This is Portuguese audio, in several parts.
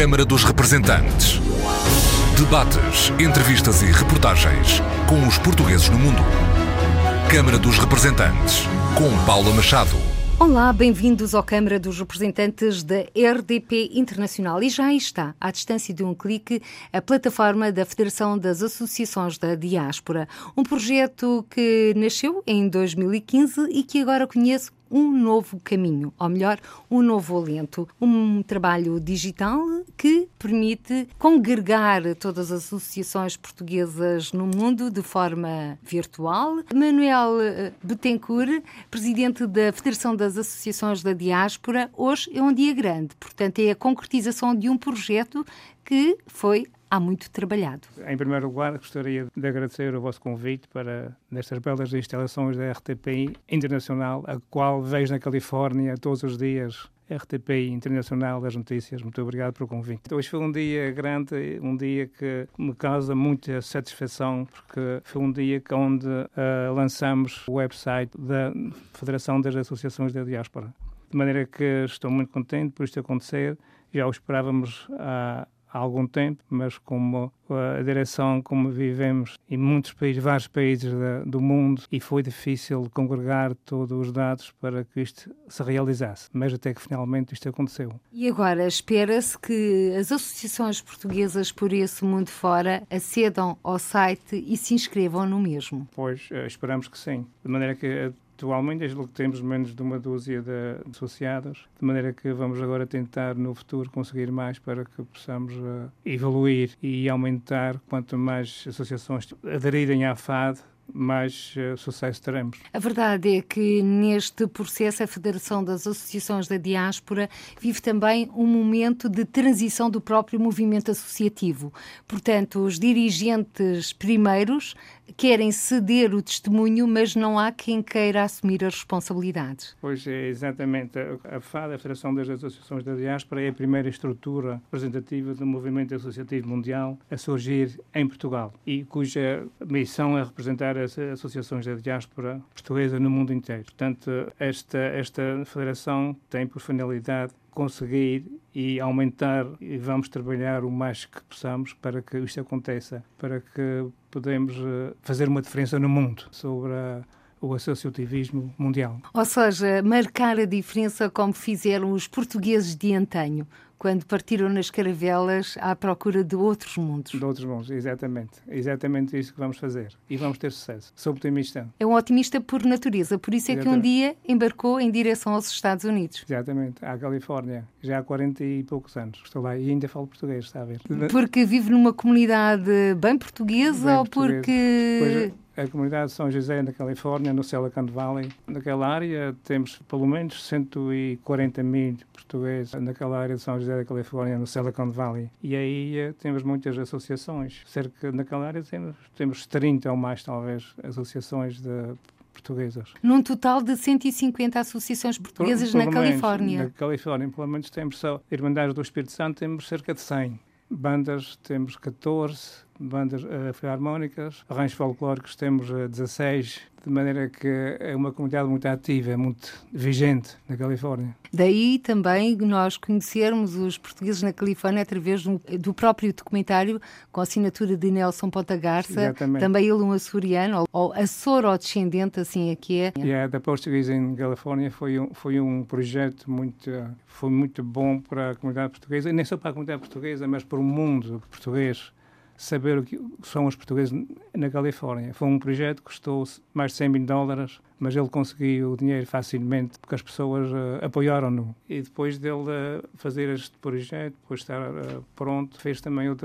Câmara dos Representantes. Debates, entrevistas e reportagens com os portugueses no mundo. Câmara dos Representantes, com Paula Machado. Olá, bem-vindos ao Câmara dos Representantes da RDP Internacional. E já está, à distância de um clique, a plataforma da Federação das Associações da Diáspora. Um projeto que nasceu em 2015 e que agora conhece um novo caminho, ou melhor, um novo alento. Um trabalho digital que permite congregar todas as associações portuguesas no mundo de forma virtual. Manuel eh, Betancourt, presidente da Federação das Associações da Diáspora, hoje é um dia grande, portanto, é a concretização de um projeto que foi há muito trabalhado. Em primeiro lugar, gostaria de agradecer o vosso convite para nestas belas instalações da RTPI Internacional, a qual vejo na Califórnia todos os dias. RTPI Internacional das Notícias, muito obrigado pelo convite. Hoje foi um dia grande, um dia que me causa muita satisfação, porque foi um dia onde uh, lançamos o website da Federação das Associações da Diáspora. De maneira que estou muito contente por isto acontecer. Já o esperávamos há há algum tempo, mas como a direção como vivemos em muitos países, vários países do mundo, e foi difícil congregar todos os dados para que isto se realizasse. Mas até que finalmente isto aconteceu. E agora espera-se que as associações portuguesas por esse mundo fora acedam ao site e se inscrevam no mesmo? Pois, eh, esperamos que sim. De maneira que Atualmente, desde que temos menos de uma dúzia de associados, de maneira que vamos agora tentar no futuro conseguir mais para que possamos uh, evoluir e aumentar quanto mais associações aderirem à FAD, mais uh, sucesso teremos. A verdade é que neste processo a Federação das Associações da Diáspora vive também um momento de transição do próprio movimento associativo. Portanto, os dirigentes primeiros querem ceder o testemunho, mas não há quem queira assumir as responsabilidades. Pois é, exatamente. A FAD, a Federação das Associações da Diáspora, é a primeira estrutura representativa do movimento associativo mundial a surgir em Portugal e cuja missão é representar as associações da diáspora portuguesa no mundo inteiro. Portanto, esta, esta federação tem por finalidade conseguir e aumentar e vamos trabalhar o mais que possamos para que isto aconteça, para que podemos eh, fazer uma diferença no mundo sobre a o associativismo mundial. Ou seja, marcar a diferença como fizeram os portugueses de antanho, quando partiram nas caravelas à procura de outros mundos. De outros mundos, exatamente. Exatamente isso que vamos fazer. E vamos ter sucesso. Sou otimista. É um otimista por natureza, por isso é exatamente. que um dia embarcou em direção aos Estados Unidos. Exatamente, à Califórnia, já há 40 e poucos anos. Estou lá e ainda falo português, está a ver? Porque vive numa comunidade bem portuguesa bem ou portuguesa. porque. Pois, a comunidade de São José, na Califórnia, no Silicon Valley. Naquela área temos pelo menos 140 mil portugueses naquela área de São José da Califórnia, no Silicon Valley. E aí eh, temos muitas associações. Cerca naquela área temos, temos 30 ou mais, talvez, associações de portuguesas. Num total de 150 associações portuguesas por, na Califórnia. Na Califórnia, pelo menos temos só Irmandades do Espírito Santo, temos cerca de 100. Bandas temos 14, bandas uh, filarmónicas, arranjos folclóricos temos uh, 16, de maneira que é uma comunidade muito ativa, muito vigente na Califórnia. Daí também nós conhecermos os portugueses na Califórnia através do, do próprio documentário com a assinatura de Nelson Ponta Garça, Exatamente. também ele um açoriano, ou açoro-descendente, assim aqui é. Yeah, The Portuguese in California foi um, foi um projeto muito, foi muito bom para a comunidade portuguesa, e nem só para a comunidade portuguesa, mas para o mundo português saber o que são os portugueses na Califórnia. Foi um projeto que custou mais de 100 mil dólares mas ele conseguiu o dinheiro facilmente porque as pessoas uh, apoiaram-no. E depois dele uh, fazer este projeto, depois estar uh, pronto, fez também o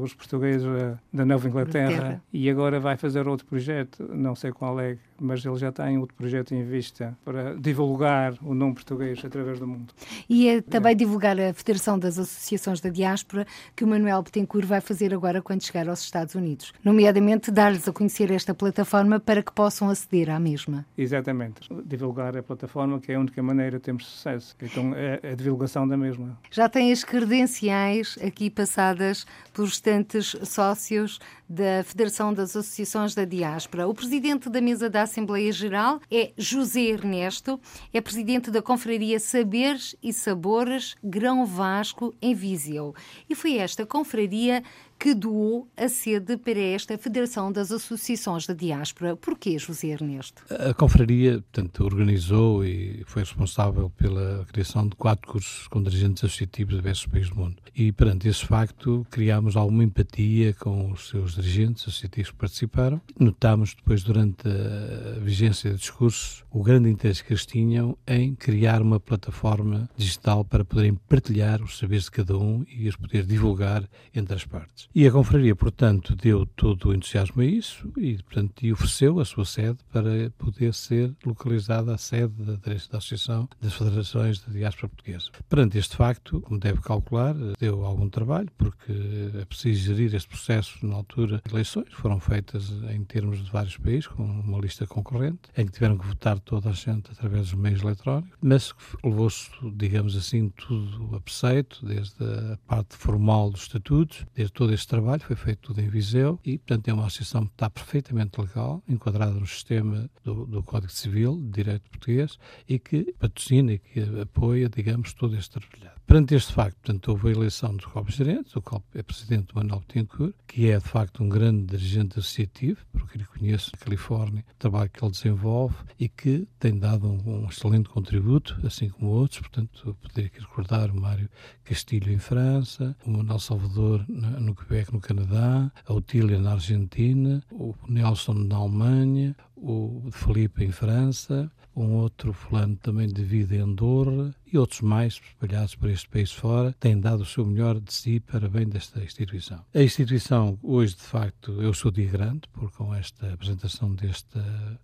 os portugueses da Nova Inglaterra e agora vai fazer outro projeto, não sei qual é, mas ele já tem outro projeto em vista para divulgar o nome português através do mundo. E é também é. divulgar a Federação das Associações da Diáspora que o Manuel Betancourt vai fazer agora quando chegar aos Estados Unidos, nomeadamente dar-lhes a conhecer esta plataforma para que possam aceder à mesma. Exatamente. Divulgar a plataforma, que é a única maneira de termos sucesso. Então, é a divulgação da mesma. Já tem as credenciais aqui passadas pelos restantes sócios da Federação das Associações da Diáspora. O presidente da mesa da Assembleia Geral é José Ernesto, é presidente da Confraria Saberes e Sabores Grão Vasco, em Viseu. E foi esta confraria que doou a sede para esta Federação das Associações da Diáspora. Porquê, José Ernesto? A confraria, portanto, organizou e foi responsável pela criação de quatro cursos com dirigentes associativos de diversos países do mundo. E, perante esse facto, criámos alguma empatia com os seus dirigentes associativos que participaram. Notámos depois, durante a vigência de discursos, o grande interesse que eles tinham em criar uma plataforma digital para poderem partilhar os saberes de cada um e os poder divulgar entre as partes. E a confraria, portanto, deu todo o entusiasmo a isso e, portanto, e ofereceu a sua sede para poder ser localizada a sede da, da Associação das Federações da Diáspora Portuguesa. Perante este facto, como deve calcular, deu algum trabalho, porque é preciso gerir este processo na altura de eleições, foram feitas em termos de vários países, com uma lista concorrente, em que tiveram que votar toda a gente através dos meios eletrónicos, mas levou-se, digamos assim, tudo a preceito, desde a parte formal dos estatutos, desde todo este trabalho, foi feito tudo em Viseu e, portanto, é uma associação que está perfeitamente legal, enquadrada no sistema do, do Código Civil, de Direito Português, e que patrocina e que apoia, digamos, todo este trabalho. Perante este facto, portanto, houve a eleição dos copos gerentes, o COP é presidente Manuel Betancourt, que é, de facto, um grande dirigente associativo, porque lhe conheço na Califórnia, o trabalho que ele desenvolve e que tem dado um, um excelente contributo, assim como outros, portanto, poderia aqui recordar o Mário Castilho em França, o Manuel Salvador no Quebec, no Canadá, a Otília na Argentina, o Nelson na Alemanha, o Felipe em França, um outro fulano também de vida em Andorra e outros mais espalhados por este país fora têm dado o seu melhor de si para bem desta instituição. A instituição hoje, de facto, eu sou dia grande, porque com esta apresentação deste,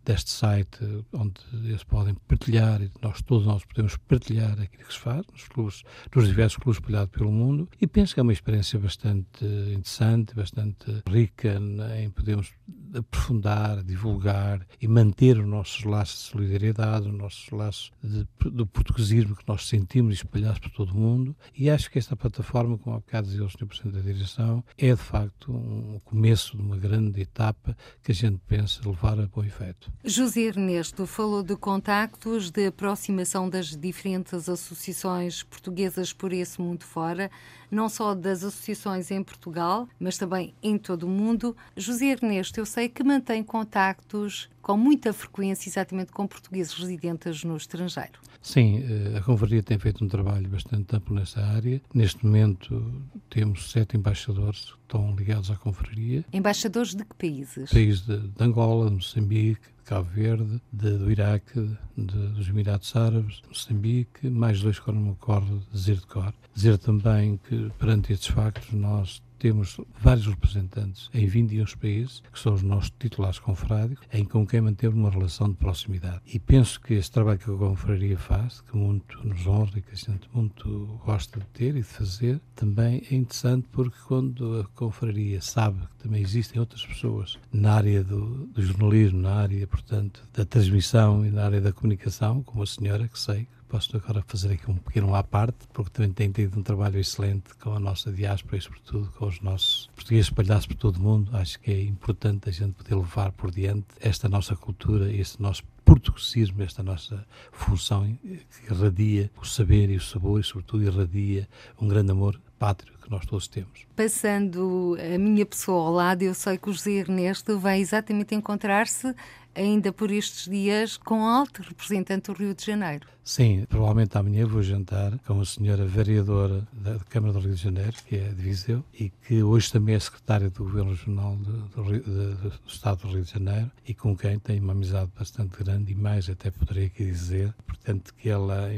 deste site, onde eles podem partilhar, e nós todos nós podemos partilhar aquilo que se faz, nos, clubes, nos diversos clubes espalhados pelo mundo, e penso que é uma experiência bastante interessante, bastante rica em podermos aprofundar, divulgar e manter os nossos laços de solidariedade, os nossos laços de, do portuguesismo que nós sentimos espalhados por todo o mundo. E acho que esta plataforma, como há bocado dizia o Sr. Presidente da Direção, é de facto um começo de uma grande etapa que a gente pensa levar a bom efeito. José Ernesto falou de contactos, de aproximação das diferentes associações portuguesas por esse mundo fora não só das associações em Portugal, mas também em todo o mundo. José Ernesto, eu sei que mantém contactos com muita frequência exatamente com portugueses residentes no estrangeiro. Sim, eh, a Confraria tem feito um trabalho bastante amplo nessa área. Neste momento temos sete embaixadores que estão ligados à Confraria. Embaixadores de que países? Países de, de Angola, Moçambique, Cabo Verde, de, do Iraque, de, dos Emirados Árabes, Moçambique, mais dois que eu não me recordo, dizer de cor. Dizer também que, perante estes factos, nós temos vários representantes em 21 países, que são os nossos titulares confrários, em com quem mantemos uma relação de proximidade. E penso que este trabalho que a confraria faz, que muito nos honra e que a gente muito gosta de ter e de fazer, também é interessante porque quando a confraria sabe que também existem outras pessoas na área do, do jornalismo, na área, portanto, da transmissão e na área da comunicação, como a senhora, que sei Posso agora fazer aqui um pequeno à parte, porque também tem tido um trabalho excelente com a nossa diáspora e, sobretudo, com os nossos portugueses espalhados por todo o mundo. Acho que é importante a gente poder levar por diante esta nossa cultura, este nosso portuguesismo, esta nossa função que irradia o saber e o sabor e, sobretudo, irradia um grande amor pátrio que nós todos temos. Passando a minha pessoa ao lado, eu sei que o José Ernesto vai exatamente encontrar-se ainda por estes dias com alto representante do Rio de Janeiro. Sim, provavelmente amanhã vou jantar com a senhora vereadora da Câmara do Rio de Janeiro, que é de Viseu, e que hoje também é secretária do Governo Regional do, do, do, Estado do Rio de Janeiro, e com quem tenho uma amizade bastante grande, e mais até poderia aqui dizer, portanto, que ela,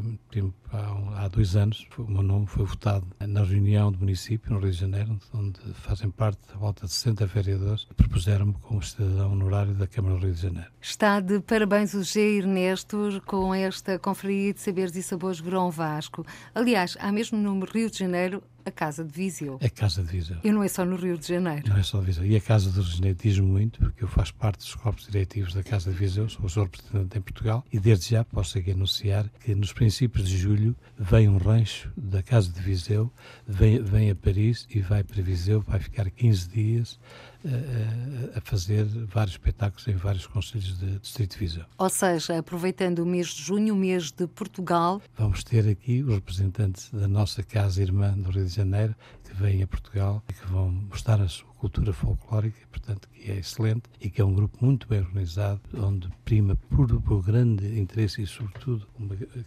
há, há dois anos, o meu nome foi votado na reunião do município, no Rio de Janeiro, onde fazem parte a volta de 60 vereadores, propuseram-me como cidadão honorário da Câmara do Rio de Janeiro. Está de parabéns o G. Ernesto com esta conferência de Saberes e Sabores Grão Vasco. Aliás, há mesmo no Rio de Janeiro a Casa de Viseu. A Casa de Viseu. E não é só no Rio de Janeiro. Não é só de Viseu. E a Casa de Janeiro diz muito, porque eu faço parte dos corpos diretivos da Casa de Viseu, sou o seu representante em Portugal, e desde já posso aqui anunciar que nos princípios de julho vem um rancho da Casa de Viseu, vem, vem a Paris e vai para Viseu, vai ficar 15 dias a fazer vários espetáculos em vários conselhos de Distrito de Viseu. Ou seja, aproveitando o mês de junho, o mês de Portugal. Vamos ter aqui os representantes da nossa casa irmã do Rio de Janeiro, que vêm a Portugal e que vão mostrar a sua cultura folclórica, portanto, que é excelente e que é um grupo muito bem organizado, onde prima por, por grande interesse e, sobretudo,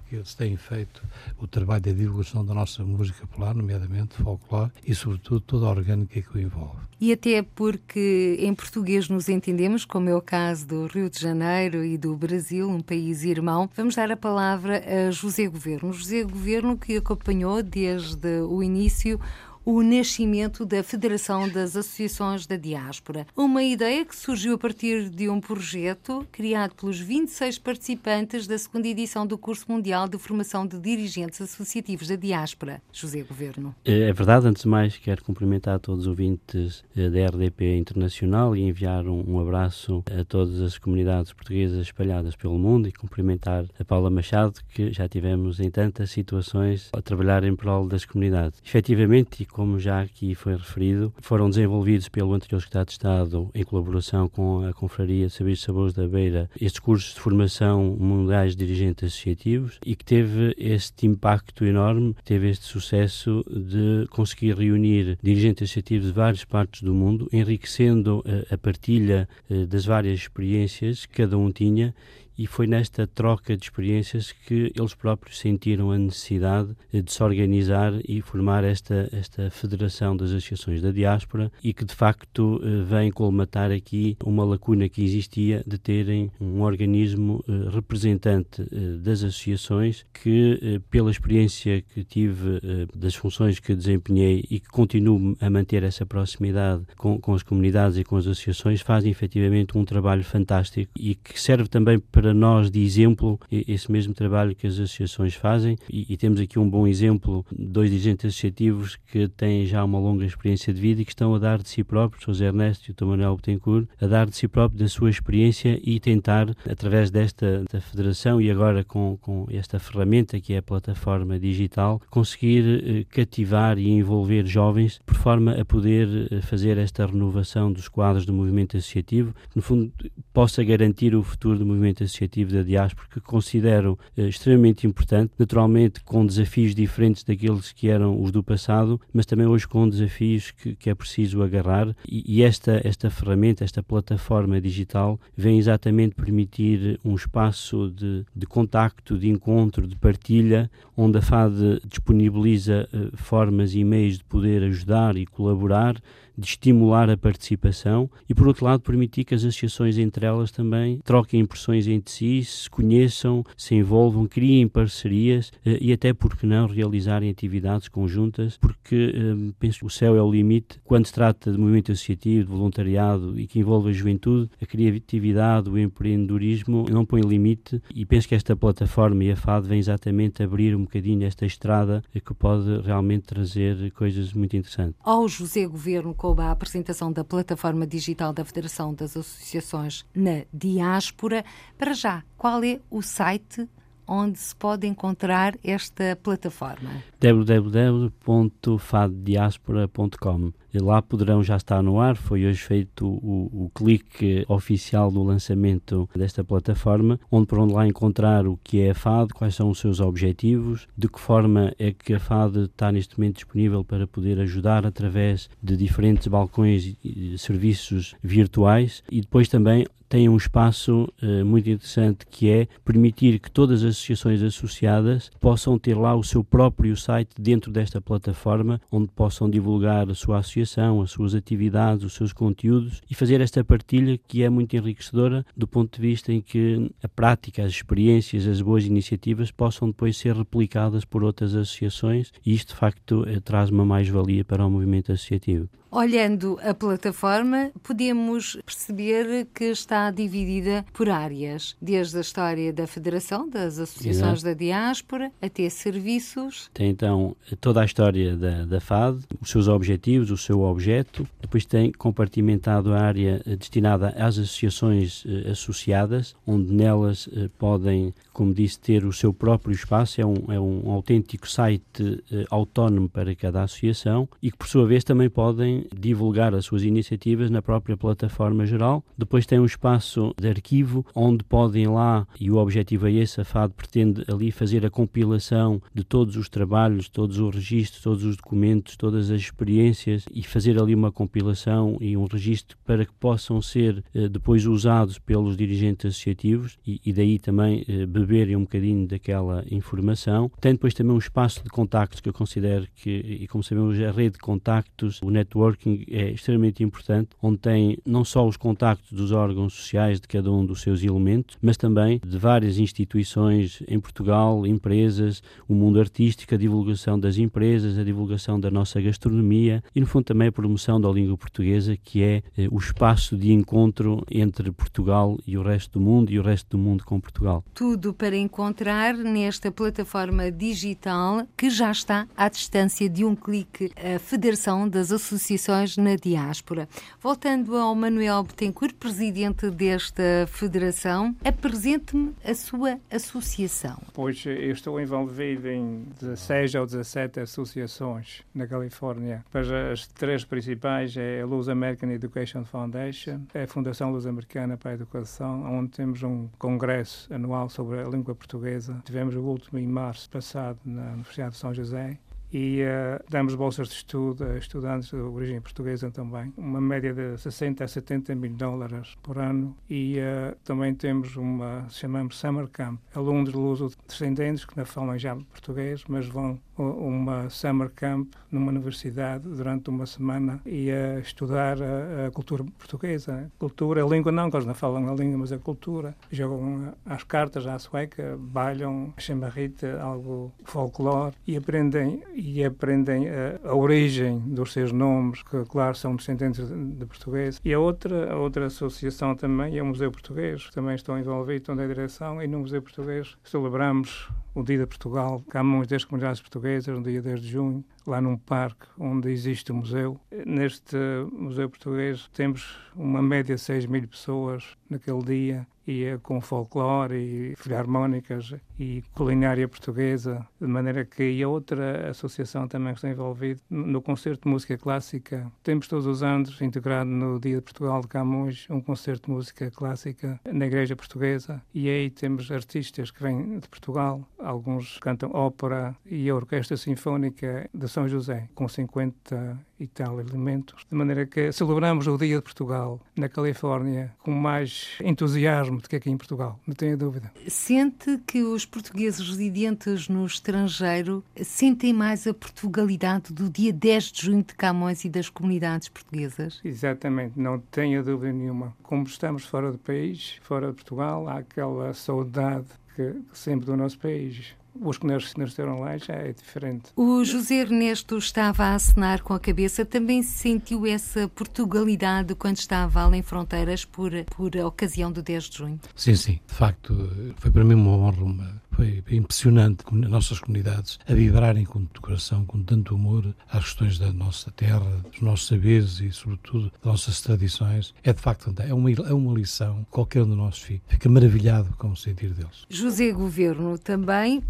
que eles têm feito o trabalho da divulgação da nossa música popular, nomeadamente folclore, e, sobretudo, toda a orgânica que o envolve. E até porque em português nos entendemos, como é o caso do Rio de Janeiro e do Brasil, um país irmão, vamos dar a palavra a José Governo. José Governo que acompanhou desde o início o nascimento da Federação das Associações da Diáspora. Uma ideia que surgiu a partir de um projeto criado pelos 26 participantes da segunda edição do Curso Mundial de Formação de Dirigentes Associativos da Diáspora. José Governo. É, é verdade, antes de mais, quero cumprimentar todos os ouvintes eh, da RDP Internacional e enviar um, abraço a todas as comunidades portuguesas espalhadas pelo mundo e cumprimentar a Paula Machado, que já tivemos em tantas situações a trabalhar em prol das comunidades. Efetivamente, como já aqui foi referido, foram desenvolvidos pelo anterior Secretário de Estado em colaboração com a Confraria de Saberes e Sabores da Beira estes cursos de formação mundiais de dirigentes associativos e que teve este impacto enorme, teve este sucesso de conseguir reunir dirigentes associativos de várias partes do mundo, enriquecendo a, a partilha eh, das várias experiências que cada um tinha e foi nesta troca de experiências que eles próprios sentiram a necessidade de se organizar e formar esta, esta Federação das Associações da Diáspora e que de facto eh, vem colmatar aqui uma lacuna que existia de terem um organismo eh, representante eh, das associações que, pela experiência que tive das funções que desempenhei e que continuo a manter essa proximidade com, com as comunidades e com as associações, fazem efetivamente um trabalho fantástico e que serve também para para nós de exemplo esse mesmo trabalho que as associações fazem. E, e, temos aqui um bom exemplo, dois dirigentes associativos que têm já uma longa experiência de vida e que estão a dar de si próprios, José Ernesto e o Manuel Betancourt, a dar de si próprio da sua experiência e tentar, através desta da federação e agora com, com esta ferramenta que é a plataforma digital, conseguir eh, cativar e envolver jovens por forma a poder eh, fazer esta renovação dos quadros do movimento associativo, que no fundo possa garantir o futuro do movimento associativo associativo da diáspora que considero eh, extremamente importante, naturalmente com desafios diferentes daqueles que eram os do passado, mas também hoje com desafios que, que é preciso agarrar. E, e, esta, esta ferramenta, esta plataforma digital vem exatamente permitir um espaço de, de contacto, de encontro, de partilha, onde a FAD disponibiliza eh, formas e meios de poder ajudar e colaborar de estimular a participação e, por outro lado, permitir que as associações entre elas também troquem impressões entre si, se conheçam, se envolvam, criem parcerias eh, e até, porque não, realizarem atividades conjuntas, porque eh, penso que o céu é o limite quando se trata de movimento associativo, de voluntariado e que envolve a juventude, a criatividade, o empreendedorismo não põe limite e penso que esta plataforma e a FAD vem exatamente abrir um bocadinho esta estrada que pode realmente trazer coisas muito interessantes. Ao José Governo, coube a apresentação da plataforma digital da Federação das Associações na Diáspora. Para já, qual é o site onde se pode encontrar esta plataforma? www.faddiaspora.com Lá poderão já estar no ar, foi hoje feito o, o, clique oficial do lançamento desta plataforma, onde poderão lá encontrar o que é a FAD, quais são os seus objetivos, de que forma é que a FAD está neste momento disponível para poder ajudar através de diferentes balcões e serviços virtuais. E depois também tem um espaço uh, muito interessante que é permitir que todas as associações associadas possam ter lá o seu próprio site dentro desta plataforma, onde possam divulgar a sua associação, as suas atividades, os seus conteúdos e fazer esta partilha que é muito enriquecedora do ponto de vista em que a prática, as experiências, as boas iniciativas possam depois ser replicadas por outras associações e isto de facto eh, traz uma mais-valia para o movimento associativo. Olhando a plataforma, podemos perceber que está dividida por áreas, desde a história da Federação, das Associações Exato. da Diáspora, até serviços. Tem então toda a história da, da FAD, os seus objetivos, o seu objeto, depois tem compartimentado a área destinada às associações eh, associadas, onde nelas eh, podem, como disse, ter o seu próprio espaço, é um, é um autêntico site eh, autónomo para cada associação e que, por sua vez, também podem divulgar as suas iniciativas na própria plataforma geral. Depois tem um espaço de arquivo onde podem lá, e o objetivo é esse, a FAD pretende ali fazer a compilação de todos os trabalhos, todos os registros, todos os documentos, todas as experiências e fazer ali uma compilação e um registro para que possam ser eh, depois usados pelos dirigentes associativos e, e daí também eh, beberem um bocadinho daquela informação. Tem depois também um espaço de contactos que eu considero que, e como sabemos, a rede de contactos, o networking é extremamente importante, onde tem não só os contactos dos órgãos sociais de cada um dos seus elementos, mas também de várias instituições em Portugal, empresas, o mundo artístico, a divulgação das empresas, a divulgação da nossa gastronomia e, no fundo, também a promoção da língua portuguesa, que é eh, o espaço de encontro entre Portugal e o resto do mundo e o resto do mundo com Portugal. Tudo para encontrar nesta plataforma digital que já está à distância de um clique a Federação das Associações na Diáspora. Voltando ao Manuel Betancourt, presidente desta federação, apresente-me a sua associação. Pois eu estou envolvido em 16 ou 17 associações na Califórnia. As três principais é a Luz American Education Foundation, é a Fundação Luz Americana para a Educação, onde temos um congresso anual sobre a língua portuguesa. Tivemos o último em março passado na Universidade de São José e uh, damos bolsas de estudo a estudantes de origem portuguesa também, uma média de 60 a 70 mil dólares por ano. E uh, também temos uma, chamamos Summer Camp, alunos luso-descendentes que não falam já português, mas vão uma summer camp numa universidade durante uma semana e a estudar a, a, cultura portuguesa. Cultura, a língua não, que eles não falam a língua, mas a cultura. Jogam as cartas à sueca, bailham chamarrita, algo folclore e aprendem e aprendem a, a, origem dos seus nomes, que claro são descendentes de, de português. E a outra, a outra associação também é o Museu Português, também estão envolvidos, estão da direção, e no Museu Português celebramos o Dia de Portugal, Camões das Comunidades Portuguesas, no dia 10 de junho, lá num parque onde existe o museu. Neste Museu Português temos uma média de 6 mil pessoas naquele dia e é com folclore e filarmónicas e culinária portuguesa, de maneira que a outra associação também está envolvida no concerto de música clássica. Temos todos os anos, integrado no Dia de Portugal de Camões, um concerto de música clássica na Igreja Portuguesa e aí temos artistas que vêm de Portugal, alguns cantam ópera e a Orquestra Sinfónica de São José, com 50 e tal elementos, de maneira que celebramos o Dia de Portugal na Califórnia com mais entusiasmo do que aqui em Portugal, não tenho dúvida. Sente que os portugueses residentes no estrangeiro sentem mais a Portugalidade do dia 10 de junho de Camões e das comunidades portuguesas? Exatamente, não tenho dúvida nenhuma. Como estamos fora do país, fora de Portugal, há aquela saudade que sempre do nosso país os que nasceram lá já é diferente. O José Ernesto estava a acenar com a cabeça. Também sentiu essa Portugalidade quando estava além fronteiras por, por ocasião do 10 de junho? Sim, sim. De facto, foi para mim uma honra, uma, foi impressionante as nossas comunidades a vibrarem com tanto coração, com tanto amor às questões da nossa terra, dos nossos saberes e, sobretudo, das nossas tradições. É de facto é uma, é uma lição. Qualquer um de nós fica maravilhado com o sentir deles. José Governo também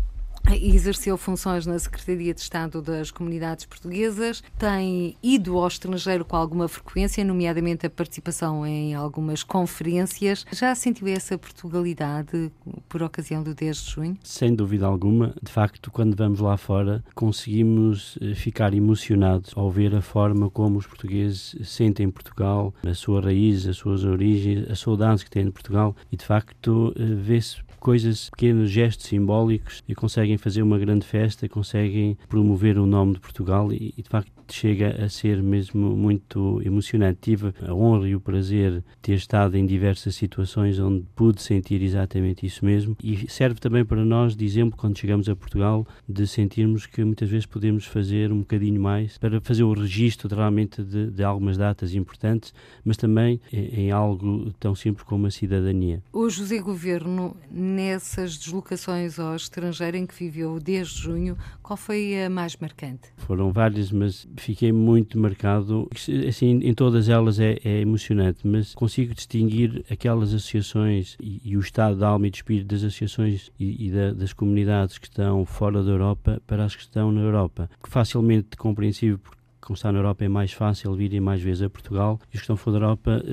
Exerceu funções na Secretaria de Estado das Comunidades Portuguesas, tem ido ao estrangeiro com alguma frequência, nomeadamente a participação em algumas conferências. Já sentiu essa Portugalidade por ocasião do 10 de junho? Sem dúvida alguma. De facto, quando vamos lá fora, conseguimos eh, ficar emocionados ao ver a forma como os portugueses sentem Portugal, a sua raiz, as suas origens, as saudades que têm de Portugal e, de facto, eh, vê-se coisas, pequenos gestos simbólicos e conseguem fazer uma grande festa, conseguem promover o nome de Portugal e, e de facto chega a ser mesmo muito emocionante. Tive a honra e o prazer de ter estado em diversas situações onde pude sentir exatamente isso mesmo e serve também para nós de exemplo quando chegamos a Portugal de sentirmos que muitas vezes podemos fazer um bocadinho mais para fazer o registro realmente de, de algumas datas importantes, mas também em, em algo tão simples como a cidadania. O José Governo, nessas deslocações ao estrangeiro em que viveu desde junho, qual foi a mais marcante? Foram várias, mas fiquei muito marcado. Assim, em todas elas é, é emocionante, mas consigo distinguir aquelas associações e, e, o estado de alma e de espírito das associações e, e da, das comunidades que estão fora da Europa para as que estão na Europa. Facilmente compreensível como está na Europa é mais fácil virem mais vezes a Portugal e os que estão fora da Europa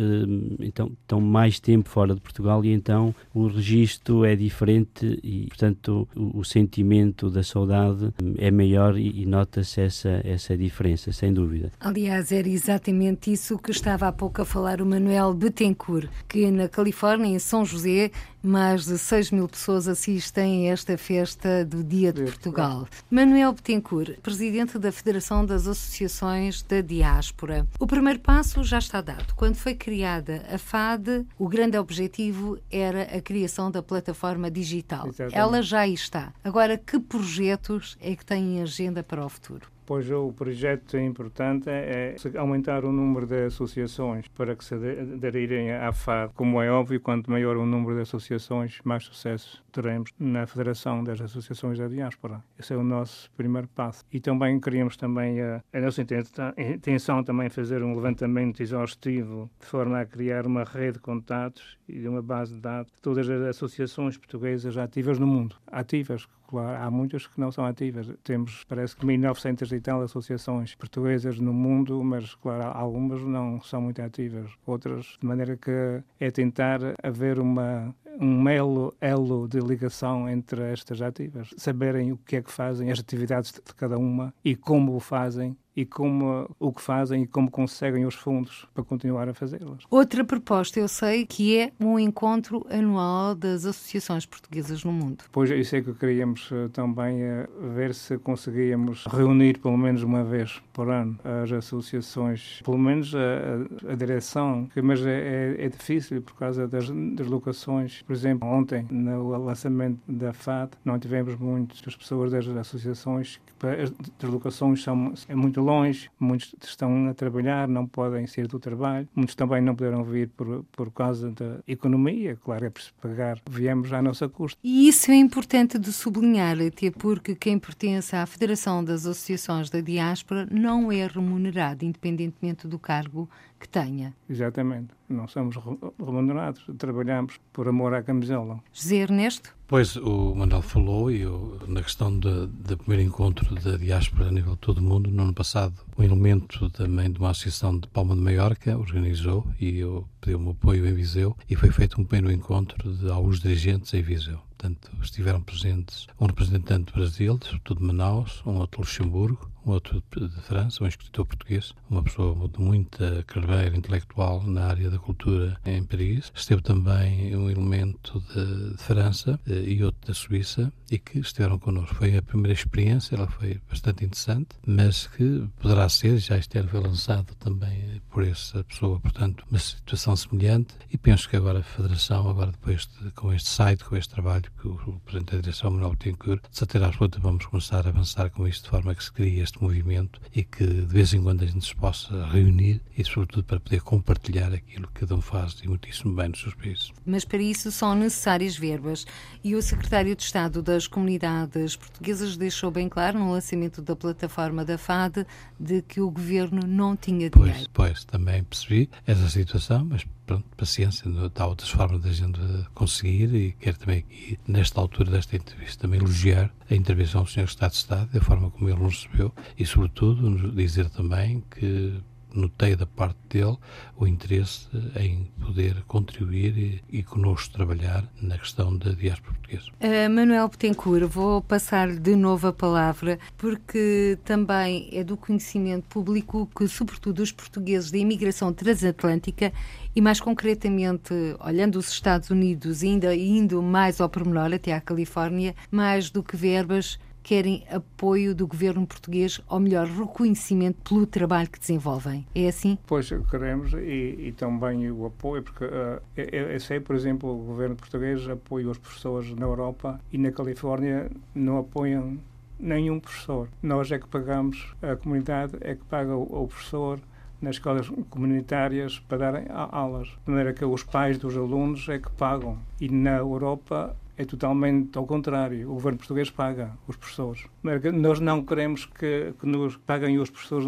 então estão mais tempo fora de Portugal e então o registro é diferente e portanto o, o sentimento da saudade é maior e, e nota-se essa, essa diferença, sem dúvida. Aliás, era exatamente isso que estava há pouco a falar o Manuel Betancourt, que na Califórnia, em São José, mais de 6 mil pessoas assistem a esta festa do Dia de Portugal. Manuel Betancourt, presidente da Federação das Associações da Diáspora. O primeiro passo já está dado. Quando foi criada a FAD, o grande objetivo era a criação da plataforma digital. Exatamente. Ela já está. Agora, que projetos é que tem em agenda para o futuro? Pois o projeto importante é aumentar o número de associações para que se aderirem à FAD. Como é óbvio, quanto maior o número de associações, mais sucesso teremos na Federação das Associações da Diáspora. Esse é o nosso primeiro passo. E também queríamos também, a, a nossa intenção também fazer um levantamento exaustivo de forma a criar uma rede de contatos e uma base de dados de todas as associações portuguesas ativas no mundo. Ativas, Claro, há muitas que não são ativas. Temos, parece que 1.900 e tal associações portuguesas no mundo, mas, claro, algumas não são muito ativas. Outras, de maneira que é tentar haver uma, um elo, elo de ligação entre estas ativas. Saberem o que é que fazem, as atividades de cada uma e como o fazem e como o que fazem e como conseguem os fundos para continuar a fazê-las. Outra proposta, eu sei, que é um encontro anual das associações portuguesas no mundo. Pois isso é que queríamos eh, também eh, ver se conseguíamos reunir pelo menos uma vez por ano as associações, pelo menos a, a direção, mas é, é, é, difícil por causa das deslocações. Por exemplo, ontem, no lançamento da FAD, não tivemos muitas pessoas das associações, as deslocações são é muito longe, muitos estão a trabalhar, não podem sair do trabalho, muitos também não puderam vir por, por causa da economia, claro, é preciso pagar, viemos à nossa custa. E isso é importante de sublinhar, até porque quem pertence à Federação das Associações da Diáspora não é remunerado, independentemente do cargo que tenha. Exatamente. Não somos remunerados, trabalhamos por amor à camisola. José Ernesto? Pois, o Manuel falou, e eu, na questão do primeiro encontro da diáspora a nível de todo o mundo, no ano passado, um elemento também de uma associação de Palma de Maiorca organizou, e eu pedi o meu apoio em Viseu, e foi feito um primeiro encontro de alguns dirigentes em Viseu. Portanto, estiveram presentes um representante do Brasil, sobretudo de Manaus, um outro de Luxemburgo, um outro de França, um escritor português, uma pessoa de muita carreira intelectual na área da cultura em Paris. Esteve também um elemento de, de França eh, e outro da Suíça e que estiveram connosco. Foi a primeira experiência, ela foi bastante interessante, mas que poderá ser, já este ano foi lançado também por essa pessoa, portanto, uma situação semelhante e penso que agora a Federação, agora depois de, com este site, com este trabalho que o Presidente da Direção, Manuel Tencourt, de certeza absoluta vamos começar a avançar com isto de forma que se crie este movimento e que de vez em quando a gente se possa reunir e sobretudo para poder compartilhar aquilo que cada um faz e muitíssimo bem nos seus países. Mas para isso são necessárias verbas e o Secretário de Estado das Comunidades Portuguesas deixou bem claro no lançamento da plataforma da FAD de que o Governo não tinha dinheiro. Pois, pois também percebi essa situação, mas pronto, paciência, há outras formas da gente conseguir e quero também aqui, nesta altura desta entrevista, também elogiar a intervenção do Sr. Estado de Estado, da forma como ele nos recebeu e, sobretudo, dizer também que notei da parte dele o interesse em poder contribuir e, e conosco trabalhar na questão da diáspora portuguesa. Uh, Manuel Betancourt, vou passar de novo a palavra, porque também é do conhecimento público que, sobretudo, os portugueses da imigração transatlântica e, mais concretamente, olhando os Estados Unidos, ainda indo mais ao pormenor, até à Califórnia, mais do que verbas, querem apoio do governo português, ou melhor, reconhecimento pelo trabalho que desenvolvem. É assim? Pois queremos e, e também o apoio, porque uh, eu, eu, sei, por exemplo, o governo português apoia os professores na Europa e na Califórnia não apoiam nenhum professor. Nós é que pagamos, a comunidade é que paga o, o professor nas escolas comunitárias para darem aulas. De maneira que os pais dos alunos é que pagam. E na Europa é totalmente ao contrário. O governo português paga os professores. Nós não queremos que, que nos paguem os professores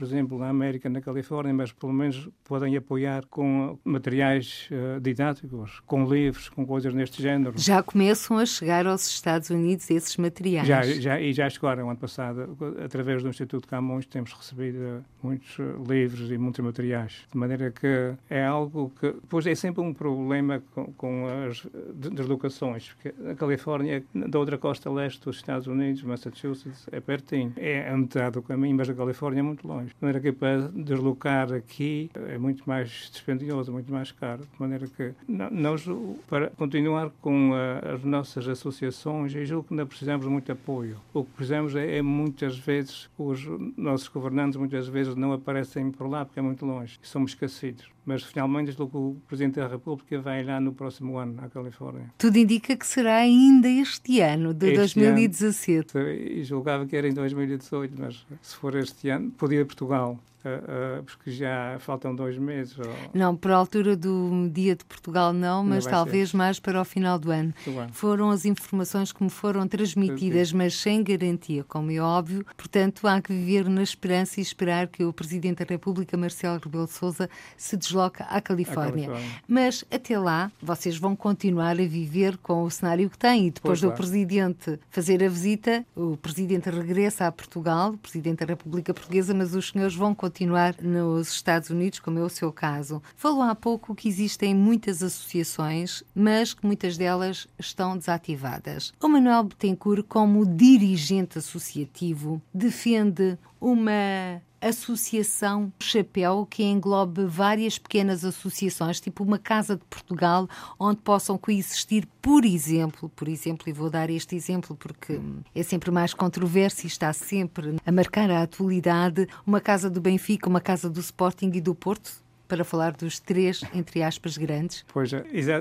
por exemplo, na América, na Califórnia, mas pelo menos podem apoiar com materiais uh, didáticos, com livros, com coisas neste género. Já começam a chegar aos Estados Unidos esses materiais? Já, já e já chegaram ano passado, através do Instituto Camões, temos recebido muitos livros e muitos materiais, de maneira que é algo que, pois é sempre um problema com, com as deslocações, porque a Califórnia, da outra costa leste dos Estados Unidos, Massachusetts, é pertinho, é a metade do caminho, mas a Califórnia é muito longe. De maneira que para deslocar aqui é muito mais dispendioso, muito mais caro, de maneira que nós, para continuar com as nossas associações, eu julgo que ainda precisamos de muito apoio. O que precisamos é, é muitas vezes, os nossos governantes muitas vezes não aparecem por lá porque é muito longe somos esquecidos mas finalmente o Presidente da República vai lá no próximo ano, à Califórnia. Tudo indica que será ainda este ano, de este 2017. Ano, e julgava que era em 2018, mas se for este ano, podia Portugal. Uh, uh, porque já faltam dois meses. Ou... Não, para a altura do Dia de Portugal não, mas talvez ser. mais para o final do ano. Foram as informações que me foram transmitidas, mas sem garantia, como é óbvio. Portanto, há que viver na esperança e esperar que o Presidente da República, Marcelo Rebelo de Sousa, se desloque à Califórnia. Califórnia. Mas até lá, vocês vão continuar a viver com o cenário que têm. E depois pois do lá. Presidente fazer a visita, o Presidente regressa a Portugal, o Presidente da República Portuguesa, mas os senhores vão continuar continuar nos Estados Unidos, como é o seu caso. Falou há pouco que existem muitas associações, mas que muitas delas estão desativadas. O Manuel Betancourt, como dirigente associativo, defende uma associação chapéu que englobe várias pequenas associações, tipo uma Casa de Portugal, onde possam coexistir, por exemplo, por exemplo, e vou dar este exemplo porque é sempre mais controverso e está sempre a marcar a atualidade, uma Casa do Benfica, uma Casa do Sporting e do Porto, para falar dos três, entre aspas, grandes? Pois,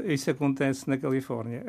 isso acontece na Califórnia.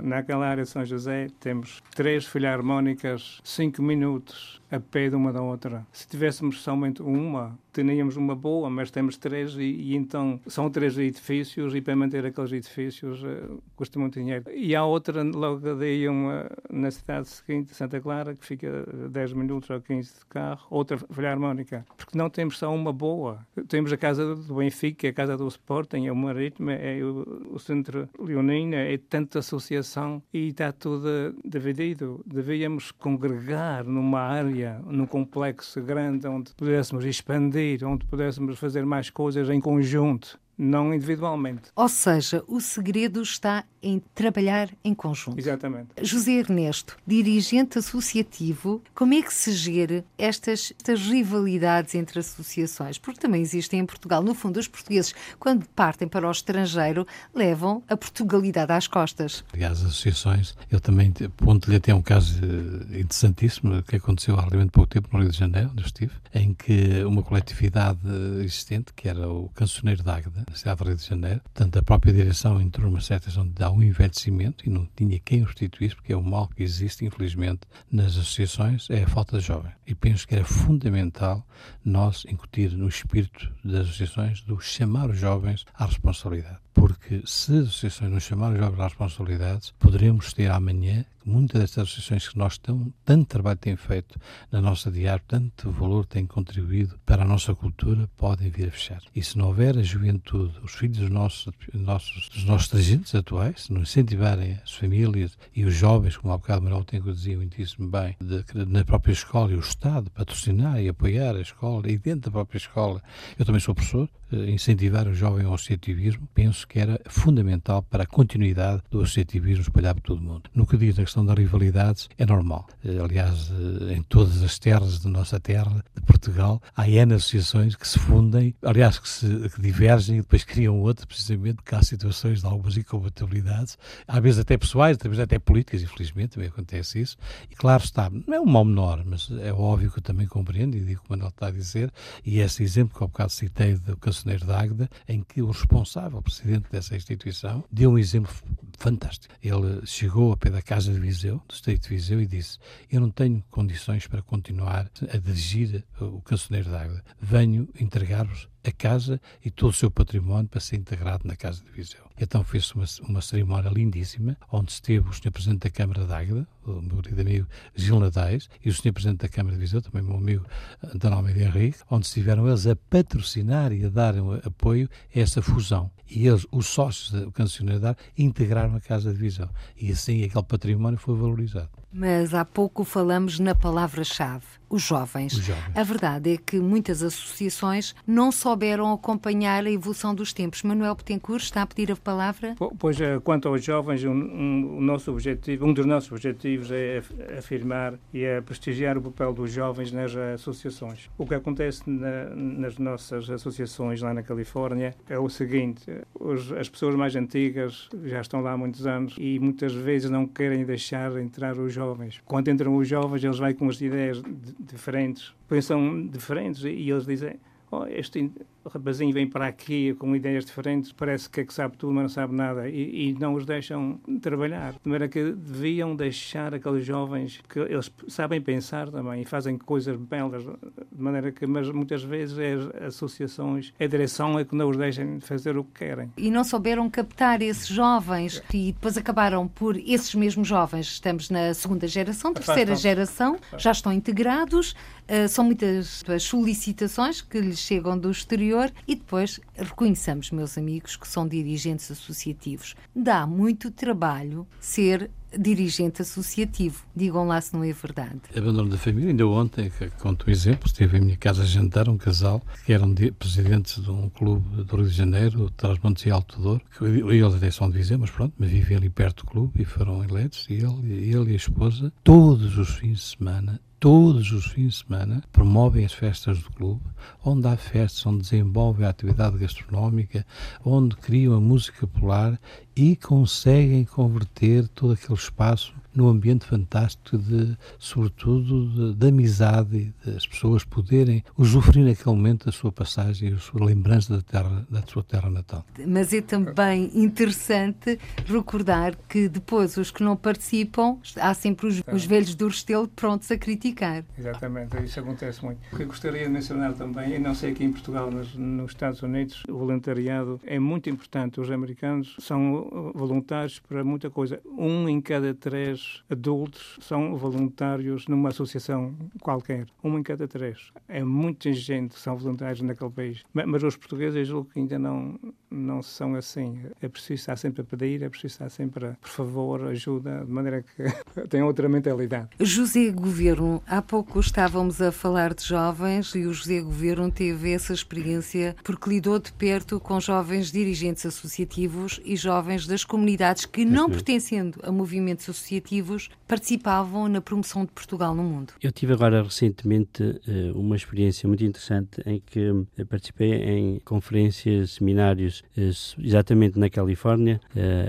Naquela área de São José temos três filarmónicas, cinco minutos a pé de uma da outra. Se tivéssemos somente uma, teríamos uma boa, mas temos três e, e, então são três edifícios e para manter aqueles edifícios uh, custa muito dinheiro. E há outra logo daí uma, na cidade seguinte, Santa Clara, que fica 10 minutos ou 15 de carro, outra harmónica, porque não temos só uma boa. Temos a casa do Benfica, a casa do Sporting, é o Marítimo, é o, o Centro Leonino, é tanta associação e está tudo dividido. Devíamos congregar numa área, num complexo grande onde pudéssemos expandir onde pudéssemos fazer mais coisas em conjunto não individualmente. Ou seja, o segredo está em trabalhar em conjunto. Exatamente. José Ernesto, dirigente associativo, como é que se gera estas, estas rivalidades entre associações? Porque também existem em Portugal. No fundo, os portugueses, quando partem para o estrangeiro, levam a Portugalidade às costas. Aliás, as associações, eu também ponto-lhe até um caso eh, interessantíssimo que aconteceu há relativamente pouco tempo no Rio de Janeiro, onde estive, em que uma coletividade existente, que era o Cancioneiro d'Águeda, na cidade do Rio de Janeiro. Portanto, a própria direção entrou numa situação de dar um envelhecimento e não tinha quem o restituísse, porque é o mal que existe, infelizmente, nas associações, é a falta de jovem. E penso que era fundamental nós incutir no espírito das associações do chamar os jovens à responsabilidade. Porque se as associações nos chamarem os jovens à responsabilidade, poderemos ter amanhã muitas destas associações que nós tão, tanto trabalho têm feito na nossa diária, tanto valor têm contribuído para a nossa cultura, podem vir a fechar. E se não houver a juventude, os filhos dos nossos, nossos, dos nossos dirigentes atuais, se não incentivarem as famílias e os jovens, como há bocado Manuel Tenco dizia muitíssimo bem, de, na própria escola e o Estado patrocinar e apoiar a escola e dentro da própria escola, eu também sou professor, incentivar o jovem ao associativismo, penso que era fundamental para a continuidade do associativismo espalhado por todo o mundo. No que diz a questão das rivalidades, é normal. Eh, aliás, eh, em todas as terras da nossa terra, de Portugal, há N associações que se fundem, aliás, que, se, que divergem e depois criam outras, precisamente porque há situações de algumas incompatibilidades, às vezes até pessoais, às vezes até políticas, infelizmente, também acontece isso. E claro está, não é um mal menor, mas é óbvio que eu também compreendo e digo como ele está a dizer, e esse exemplo que há bocado citei do cancioneiro de Águeda, em que o responsável, o presidente dessa instituição, deu um exemplo fantástico. Ele chegou a pé da casa de Viseu, do Estado de Viseu, e disse: Eu não tenho condições para continuar a dirigir o Cancioneiro d'Água. Venho entregar-vos a casa e todo o seu património para ser integrado na Casa de Viseu. Então fez-se uma, uma cerimónia lindíssima, onde esteve o Sr. Presidente da Câmara de Águeda, o meu querido amigo Gil Nadais, e o Sr. Presidente da Câmara de Viseu, também meu amigo António Almeida Henrique, onde estiveram eles a patrocinar e a dar apoio a essa fusão. E eles, os sócios Cancioneiro Dar, integraram a Casa de Viseu. E assim aquele património foi valorizado. Mas há pouco falamos na palavra-chave, os jovens. os jovens. A verdade é que muitas associações não souberam acompanhar a evolução dos tempos. Manuel Betancourt está a pedir a palavra? Pois, eh, quanto aos jovens, um, um, o nosso objetivo, um dos nossos objetivos é afirmar e é prestigiar o papel dos jovens nas associações. O que acontece na, nas nossas associações lá na Califórnia é o seguinte: os, as pessoas mais antigas já estão lá há muitos anos e muitas vezes não querem deixar entrar os jovens. Quando entram os jovens, eles vêm com as ideias diferentes, pensam diferentes e eles dizem: oh, este o rapazinho vem para aqui com ideias diferentes, parece que é que sabe tudo, mas não sabe nada, e, e, não os deixam trabalhar. De maneira que deviam deixar aqueles jovens que eles sabem pensar também e fazem coisas belas, de maneira que, mas muitas vezes é as associações, a direção é que não os deixem fazer o que querem. E não souberam captar esses jovens e depois acabaram por esses mesmos jovens, estamos na segunda geração, terceira geração, já estão integrados, uh, são muitas as solicitações que lhes chegam do exterior e depois reconheçamos, meus amigos, que são dirigentes associativos. Dá muito trabalho ser dirigente associativo. Digam lá se não é verdade. Abandono da família, ainda ontem, conto um exemplo, esteve em minha casa a jantar um casal que eram presidentes de um clube do Rio de Janeiro, Trás-Montes e Alto Douro, que eles até são de Viseu, mas pronto, mas vivem ali perto do clube e foram eleitos, e ele, ele e a esposa, todos os fins de semana, todos os fins de semana promovem as festas do clube, onde há festas, onde desenvolvem a atividade gastronómica, onde criam a música popular e conseguem converter todo aquele espaço num ambiente fantástico de, sobretudo, de, de amizade e das pessoas poderem usufruir naquele momento da sua passagem e a sua lembrança da, terra, da sua terra natal. Mas é também interessante recordar que depois os que não participam, há sempre os, os velhos do Restelo prontos a criticar. Exatamente, isso acontece muito. O que eu gostaria de mencionar também, e não sei aqui em Portugal, mas nos Estados Unidos, o voluntariado é muito importante. Os americanos são voluntários para muita coisa. Um em cada três adultos são voluntários numa associação qualquer. Um em cada três. É muita gente que são voluntários naquele país. Mas os portugueses, julgo que ainda não, não são assim. É preciso estar sempre a pedir, é preciso estar sempre a, por favor, ajuda, de maneira que tenham outra mentalidade. José Governo, há pouco estávamos a falar de jovens e o José Governo teve essa experiência porque lidou de perto com jovens dirigentes associativos e jovens das comunidades que, não pertencendo a movimentos associativos, participavam na promoção de Portugal no mundo. Eu tive agora recentemente eh, uma experiência muito interessante em que eh, participei em conferências, seminários, eh, exatamente na Califórnia,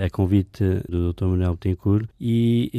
a convite do Dr. Manuel Betancourt, e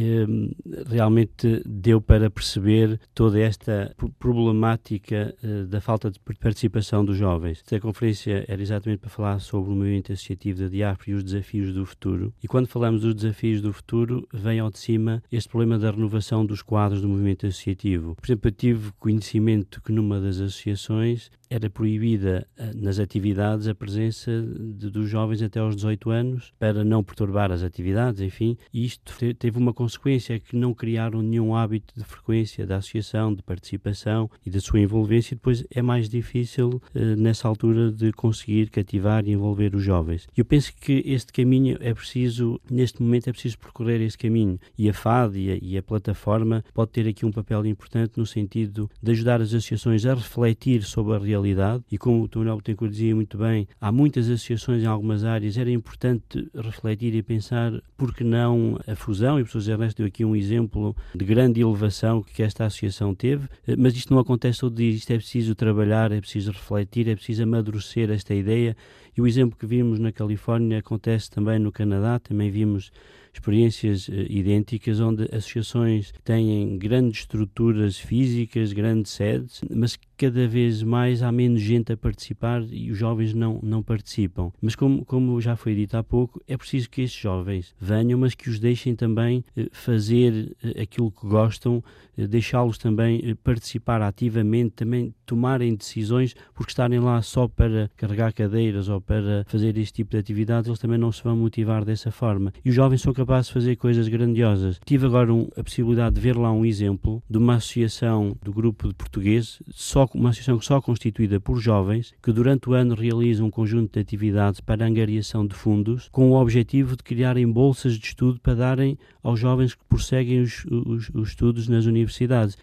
realmente deu para perceber toda esta problemática da falta de participação dos jovens. Esta conferência era exatamente para falar sobre o movimento associativo da diáspora e os desafios do futuro. E quando falamos dos desafios do futuro, vem ao de cima este problema da renovação dos quadros do movimento associativo. Por exemplo, eu tive conhecimento que numa das associações era proibida eh, nas atividades a presença de, dos jovens até aos 18 anos para não perturbar as atividades, enfim, e isto teve uma consequência que não criaram nenhum hábito de frequência da associação, de participação e da sua envolvência, e depois é mais difícil eh, nessa altura de conseguir cativar e envolver os jovens. Eu penso que este caminho é preciso, neste momento é preciso percorrer esse caminho. E a FAD e a, e a plataforma pode ter aqui um papel importante no sentido de ajudar as associações a refletir sobre a realidade realidade e como o Tonel Betancourt dizia muito bem, há muitas associações em algumas áreas, era importante refletir e pensar por que não a fusão, e o professor Ernesto deu aqui um exemplo de grande elevação que esta associação teve, eh, mas isto não acontece todo dia, isto é preciso trabalhar, é preciso refletir, é preciso amadurecer esta ideia e o exemplo que vimos na Califórnia acontece também no Canadá, também vimos experiências uh, idênticas onde associações têm grandes estruturas físicas, grandes sedes, mas cada vez mais há menos gente a participar e os jovens não, não participam. Mas como, como já foi dito há pouco, é preciso que estes jovens venham, mas que os deixem também eh, fazer eh, aquilo que gostam, eh, deixá-los também participar ativamente, também tomarem decisões, porque estarem lá só para carregar cadeiras ou para fazer este tipo de atividades, eles também não se vão motivar dessa forma. E os jovens são capazes de fazer coisas grandiosas. Tive agora um, a possibilidade de ver lá um exemplo de uma associação do grupo de português, só uma associação só constituída por jovens que durante o ano realiza um conjunto de atividades para angariação de fundos com o objetivo de criarem bolsas de estudo para darem aos jovens que prosseguem os, os, os estudos nas universidades.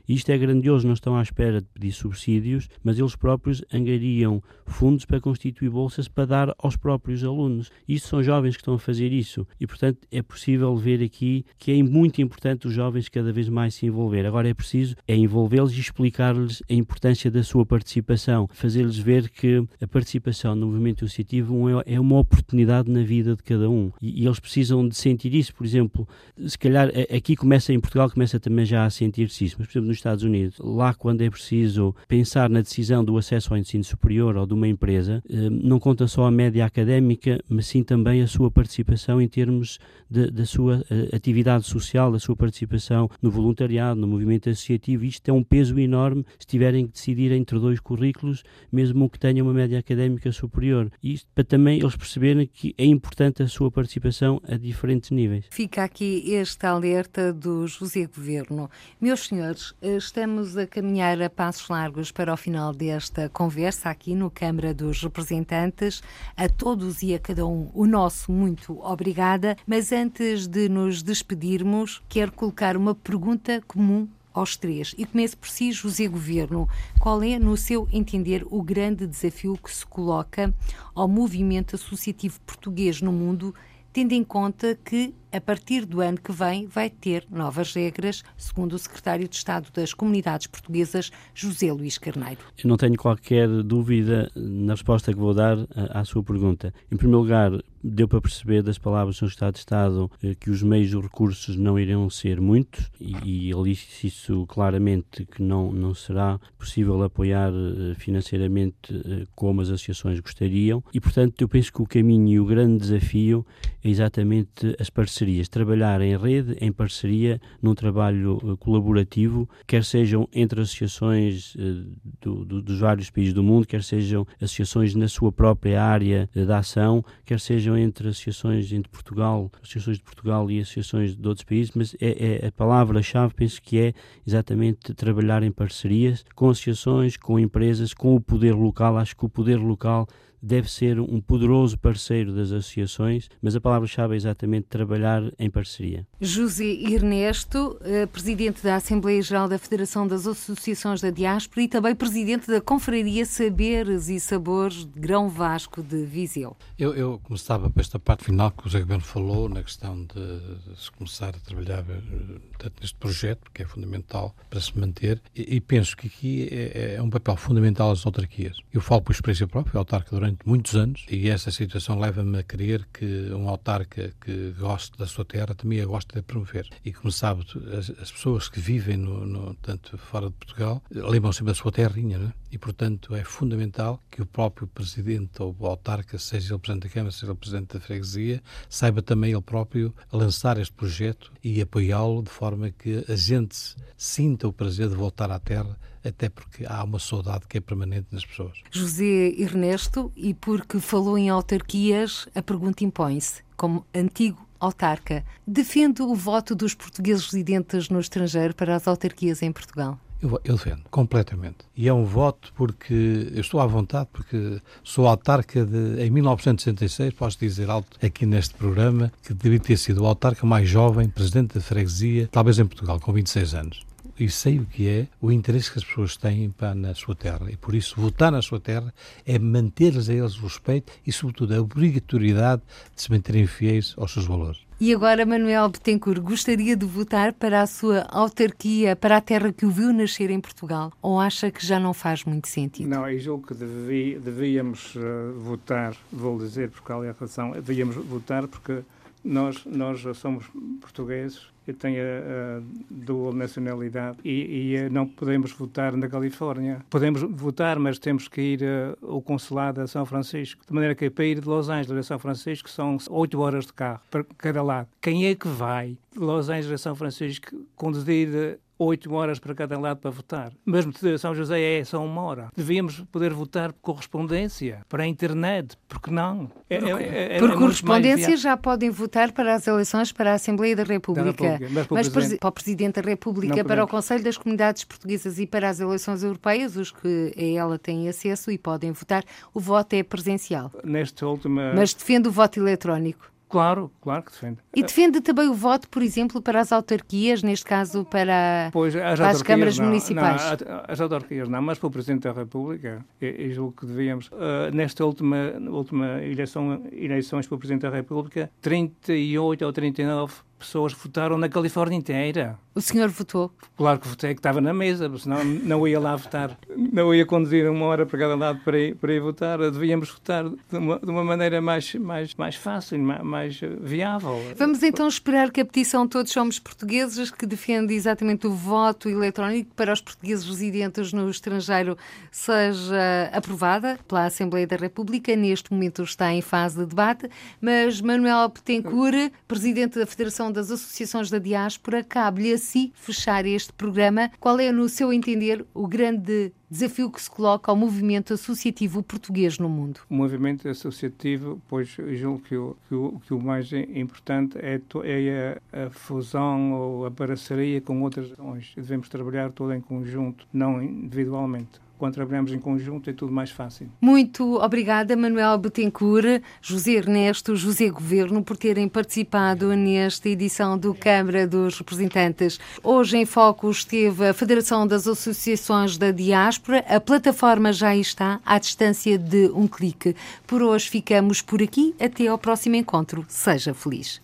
E isto é grandioso, não estão à espera de pedir subsídios, mas eles próprios angariam fundos para constituir bolsas para dar aos próprios alunos. Isto são jovens que estão a fazer isso e, portanto, é possível ver aqui que é muito importante os jovens cada vez mais se envolver. Agora é preciso é envolvê-los e explicar-lhes a importância da sua participação, fazer-lhes ver que a participação no movimento associativo é, é uma oportunidade na vida de cada um e, e eles precisam de sentir isso. Por exemplo, se calhar aqui começa em Portugal, começa também já a sentir-se isso, mas por exemplo nos Estados Unidos, lá quando é preciso pensar na decisão do acesso ao ensino superior ou de uma empresa, eh, não conta só a média académica, mas sim também a sua participação em termos da sua eh, atividade social, da sua participação no voluntariado, no movimento associativo. Isto é um peso enorme se tiverem que decidir entre dois currículos, mesmo que tenham uma média académica superior. Isto para também eles perceberem que é importante a sua participação a diferentes níveis. Fica aqui este alerta do José Governo. Meus senhores, eh, estamos a caminhar a passos largos para o final desta conversa aqui no Câmara dos Representantes. A todos e a cada um o nosso muito obrigada, mas antes de nos despedirmos, quero colocar uma pergunta comum aos três. E começo por si, José Governo. Qual é, no seu entender, o grande desafio que se coloca ao movimento associativo português no mundo, tendo em conta que a partir do ano que vem, vai ter novas regras, segundo o secretário de Estado das Comunidades Portuguesas, José Luís Carneiro. Eu não tenho qualquer dúvida na resposta que vou dar à sua pergunta. Em primeiro lugar, deu para perceber das palavras do. Estado de Estado eh, que os meios e recursos não irão ser muitos e, ele disse isso claramente que não, não será possível apoiar eh, financeiramente eh, como as associações gostariam e, portanto, eu penso que o caminho e o grande desafio é exatamente as parcerias parcerias, trabalhar em rede, em parceria, num trabalho uh, colaborativo, quer sejam entre associações uh, do, do, dos vários países do mundo, quer sejam associações na sua própria área uh, da ação, quer sejam entre associações entre Portugal, associações de Portugal e associações de outros países, mas é, é a palavra-chave, penso que é exatamente trabalhar em parcerias com associações, com empresas, com o poder local. Acho que o poder local deve ser um poderoso parceiro das associações, mas a palavra-chave é exatamente trabalhar em parceria. José Ernesto, eh, presidente da Assembleia Geral da Federação das Associações da Diáspora e também presidente da Confraria Saberes e Sabores de Grão Vasco de Viseu. Eu, eu começava para esta parte final que o José Governo falou, na questão de, se começar a trabalhar eh, neste projeto, que é fundamental para se manter, e, e penso que aqui é, é, um papel fundamental das autarquias. Eu falo por experiência própria, autarca durante durante muitos anos e essa situação leva-me a crer que um autarca que goste da sua terra também a gosta de promover. E como sabe, as, as pessoas que vivem no, no, tanto fora de Portugal lembram sempre da sua terrinha, não é? E, portanto, é fundamental que o próprio presidente ou autarca, seja ele presidente da Câmara, seja ele presidente da freguesia, saiba também ele próprio lançar este projeto e apoiá-lo de forma que a gente sinta o prazer de voltar à terra até porque há uma saudade que é permanente nas pessoas. José Ernesto, e porque falou em autarquias, a pergunta impõe-se. Como antigo autarca, defende o voto dos portugueses residentes no estrangeiro para as autarquias em Portugal? Eu, eu, defendo, completamente. E é um voto porque eu estou à vontade, porque sou autarca de. Em 1966, posso dizer alto aqui neste programa, que devia ter sido o autarca mais jovem, presidente da freguesia, talvez em Portugal, com 26 anos e sei o que é o interesse que as pessoas têm para, na sua terra. E por isso, votar na sua terra é manter-lhes a eles o respeito e, sobretudo, a obrigatoriedade de se manterem fiéis aos seus valores. E agora, Manuel Betancourt, gostaria de votar para a sua autarquia, para a terra que o viu nascer em Portugal? Ou acha que já não faz muito sentido? Não, eu julgo que devíamos uh, votar, vou dizer por qual é a razão, devíamos votar porque Nós, nós somos portugueses, eu tenho a, a dual nacionalidade e, e, não podemos votar na Califórnia. Podemos votar, mas temos que ir uh, ao consulado a São Francisco. De maneira que para ir de Los Angeles a São Francisco são oito horas de carro para cada lado. Quem é que vai de Los Angeles a São Francisco conduzir oito horas para cada lado para votar. Mesmo de São José é só uma hora. Devíamos poder votar por correspondência, para a internet, porque não? É, é, é, por correspondência já podem votar para as eleições para a Assembleia da República, da República. mas, para, mas o para, o Presidente da República, para o Conselho das Comunidades Portuguesas e para as eleições europeias, os que a ela têm acesso e podem votar, o voto é presencial. Nesta última... Mas defende o voto eletrónico. Claro, claro que defende. E defende também o voto, por exemplo, para as autarquias, neste caso para, pois, as, para as câmaras não, municipais? Não, as autarquias não, mas para o Presidente da República, e, julgo que devíamos, uh, nesta última, última eleição, eleições para o Presidente da República, 38 ou 39 pessoas votaram na Califórnia inteira. O senhor votou? Claro que votei, que estava na mesa, senão não ia lá votar. Não ia conduzir uma hora para cada lado para ir, para ir votar. Devíamos votar de uma, de uma maneira mais, mais, mais fácil, mais, mais viável. Vamos então esperar que a petição Todos Somos Portugueses, que defende exatamente o voto eletrónico para os portugueses residentes no estrangeiro, seja aprovada pela Assembleia da República. Neste momento está em fase de debate, mas Manuel Petencourt, presidente da Federação das Associações da Diáspora, cabe-lhe a si fechar este programa. Qual é, no seu entender, o grande desafio que se coloca ao movimento associativo português no mundo? O movimento associativo, pois julgo que o, que o, que o mais importante é, é a, a, fusão ou a parceria com outras ações. Devemos trabalhar todo em conjunto, não individualmente quando trabalhamos em conjunto é tudo mais fácil. Muito obrigada, Manuel Betancourt, José Ernesto, José Governo, por terem participado nesta edição do Câmara dos Representantes. Hoje em foco esteve a Federação das Associações da Diáspora. A plataforma já está à distância de um clique. Por hoje ficamos por aqui. Até ao próximo encontro. Seja feliz.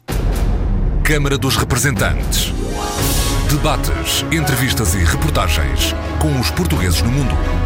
Câmara dos Representantes. Debates, entrevistas e reportagens com os portugueses no mundo.